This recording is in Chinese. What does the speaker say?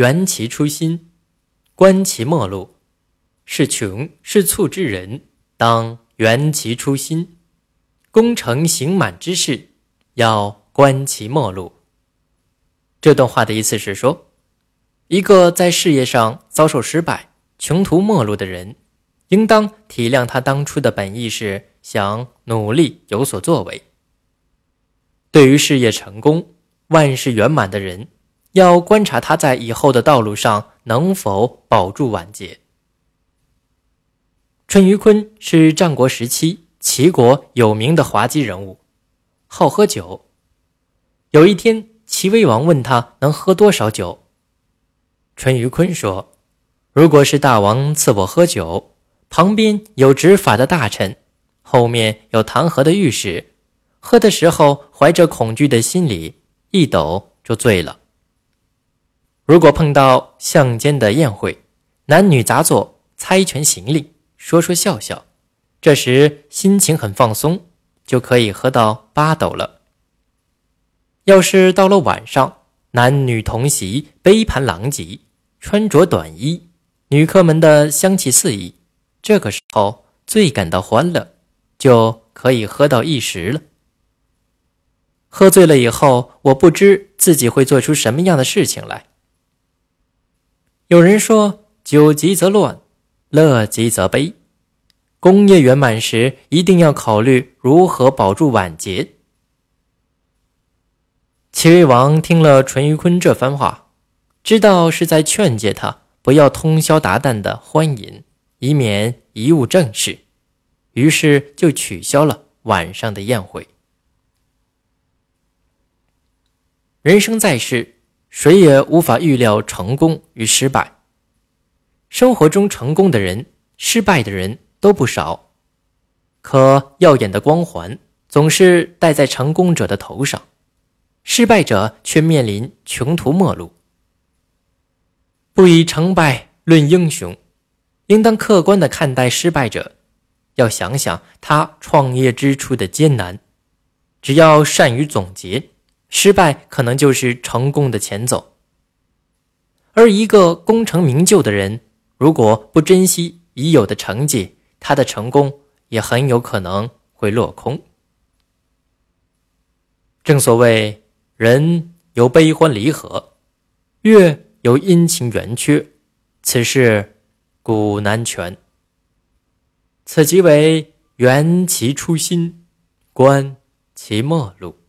缘其初心，观其末路。是穷是促之人，当缘其初心；功成行满之事，要观其末路。这段话的意思是说，一个在事业上遭受失败、穷途末路的人，应当体谅他当初的本意是想努力有所作为。对于事业成功、万事圆满的人，要观察他在以后的道路上能否保住晚节。淳于髡是战国时期齐国有名的滑稽人物，好喝酒。有一天，齐威王问他能喝多少酒，淳于髡说：“如果是大王赐我喝酒，旁边有执法的大臣，后面有弹劾的御史，喝的时候怀着恐惧的心理，一抖就醉了。如果碰到巷间的宴会，男女杂作，猜拳行令。”说说笑笑，这时心情很放松，就可以喝到八斗了。要是到了晚上，男女同席，杯盘狼藉，穿着短衣，女客们的香气四溢，这个时候最感到欢乐，就可以喝到一时了。喝醉了以后，我不知自己会做出什么样的事情来。有人说：“酒急则乱。”乐极则悲，功业圆满时一定要考虑如何保住晚节。齐威王听了淳于髡这番话，知道是在劝诫他不要通宵达旦的欢饮，以免贻误正事，于是就取消了晚上的宴会。人生在世，谁也无法预料成功与失败。生活中成功的人、失败的人都不少，可耀眼的光环总是戴在成功者的头上，失败者却面临穷途末路。不以成败论英雄，应当客观的看待失败者，要想想他创业之初的艰难。只要善于总结，失败可能就是成功的前奏。而一个功成名就的人。如果不珍惜已有的成绩，他的成功也很有可能会落空。正所谓，人有悲欢离合，月有阴晴圆缺，此事古难全。此即为缘其初心，观其末路。